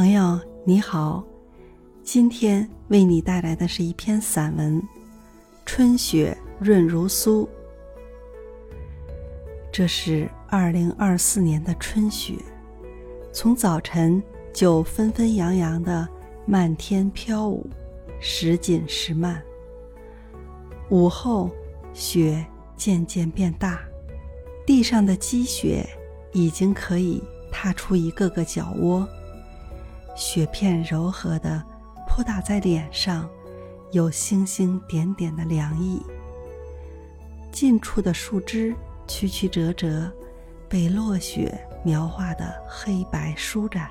朋友你好，今天为你带来的是一篇散文《春雪润如酥》。这是二零二四年的春雪，从早晨就纷纷扬扬的漫天飘舞，时紧时慢。午后，雪渐渐变大，地上的积雪已经可以踏出一个个脚窝。雪片柔和的扑打在脸上，有星星点点的凉意。近处的树枝曲曲折折，被落雪描画的黑白舒展。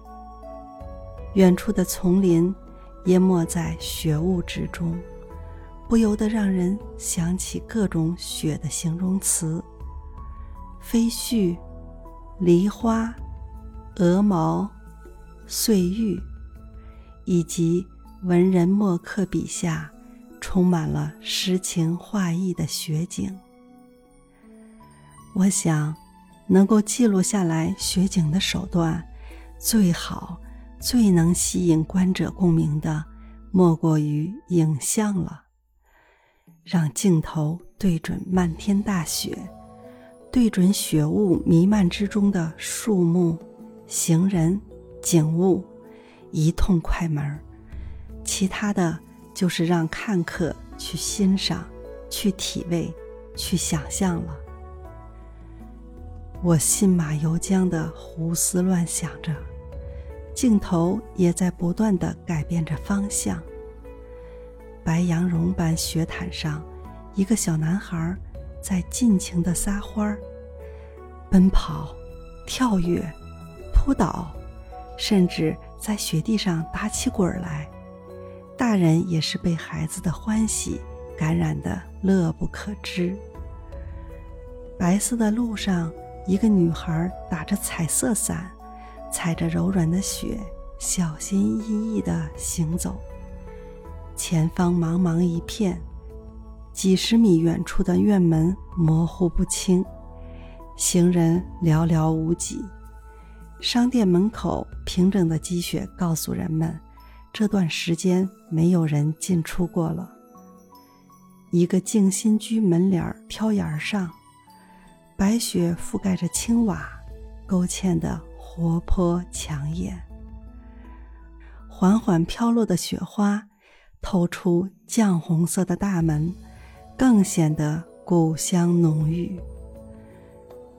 远处的丛林淹没在雪雾之中，不由得让人想起各种雪的形容词：飞絮、梨花、鹅毛。碎玉，以及文人墨客笔下充满了诗情画意的雪景。我想，能够记录下来雪景的手段，最好、最能吸引观者共鸣的，莫过于影像了。让镜头对准漫天大雪，对准雪雾弥漫之中的树木、行人。景物一通快门其他的就是让看客去欣赏、去体味、去想象了。我信马由缰的胡思乱想着，镜头也在不断的改变着方向。白羊绒般雪毯上，一个小男孩在尽情的撒欢儿、奔跑、跳跃、扑倒。甚至在雪地上打起滚来，大人也是被孩子的欢喜感染的乐不可支。白色的路上，一个女孩打着彩色伞，踩着柔软的雪，小心翼翼地行走。前方茫茫一片，几十米远处的院门模糊不清，行人寥寥无几。商店门口平整的积雪告诉人们，这段时间没有人进出过了。一个静心居门帘儿挑檐上，白雪覆盖着青瓦，勾芡的活泼抢眼。缓缓飘落的雪花，透出绛红色的大门，更显得古香浓郁。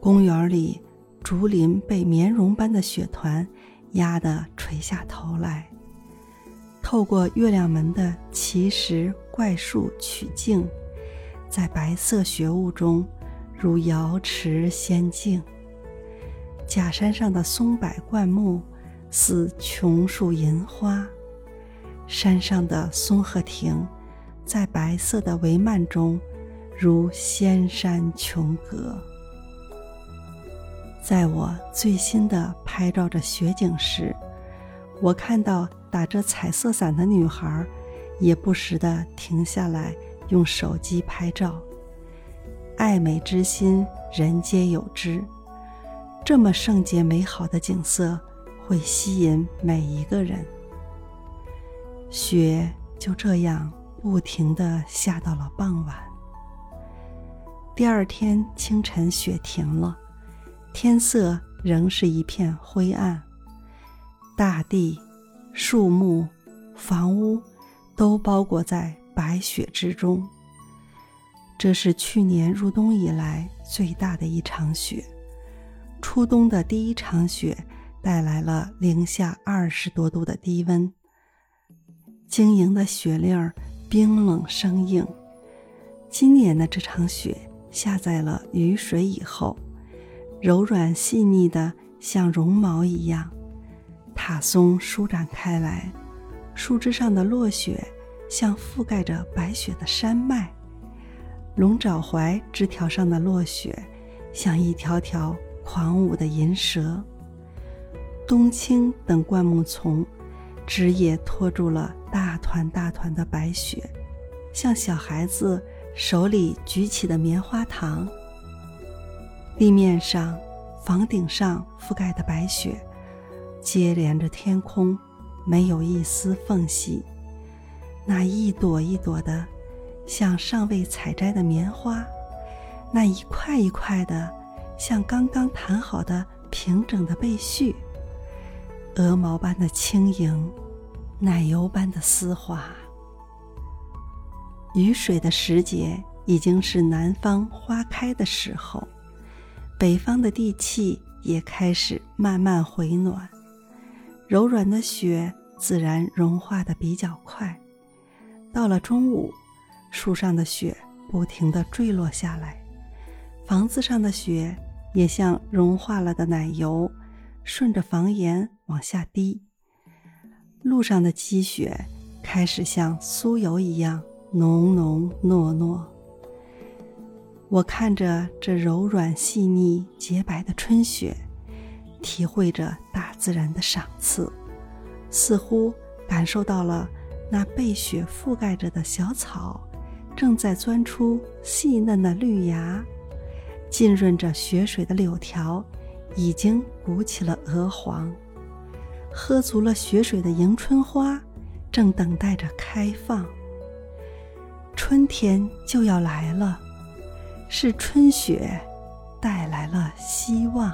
公园里。竹林被棉绒般的雪团压得垂下头来，透过月亮门的奇石怪树曲径，在白色雪雾中如瑶池仙境。假山上的松柏灌木似琼树银花，山上的松鹤亭在白色的帷幔中如仙山琼阁。在我最新的拍照着雪景时，我看到打着彩色伞的女孩，也不时地停下来用手机拍照。爱美之心，人皆有之。这么圣洁美好的景色，会吸引每一个人。雪就这样不停地下到了傍晚。第二天清晨，雪停了。天色仍是一片灰暗，大地、树木、房屋都包裹在白雪之中。这是去年入冬以来最大的一场雪。初冬的第一场雪带来了零下二十多度的低温，晶莹的雪粒儿冰冷生硬。今年的这场雪下在了雨水以后。柔软细腻的，像绒毛一样，塔松舒展开来。树枝上的落雪，像覆盖着白雪的山脉。龙爪槐枝条上的落雪，像一条条狂舞的银蛇。冬青等灌木丛，枝叶托住了大团大团的白雪，像小孩子手里举起的棉花糖。地面上、房顶上覆盖的白雪，接连着天空，没有一丝缝隙，那一朵一朵的，像尚未采摘的棉花，那一块一块的，像刚刚弹好的平整的被絮，鹅毛般的轻盈，奶油般的丝滑。雨水的时节已经是南方花开的时候，北方的地气也开始慢慢回暖，柔软的雪自然融化的比较快。到了中午，树上的雪不停地坠落下来，房子上的雪也像融化了的奶油，顺着房檐往下滴。路上的积雪开始像酥油一样。浓浓糯糯，我看着这柔软细腻、洁白的春雪，体会着大自然的赏赐，似乎感受到了那被雪覆盖着的小草正在钻出细嫩的绿芽，浸润着雪水的柳条已经鼓起了鹅黄，喝足了雪水的迎春花正等待着开放。春天就要来了，是春雪带来了希望。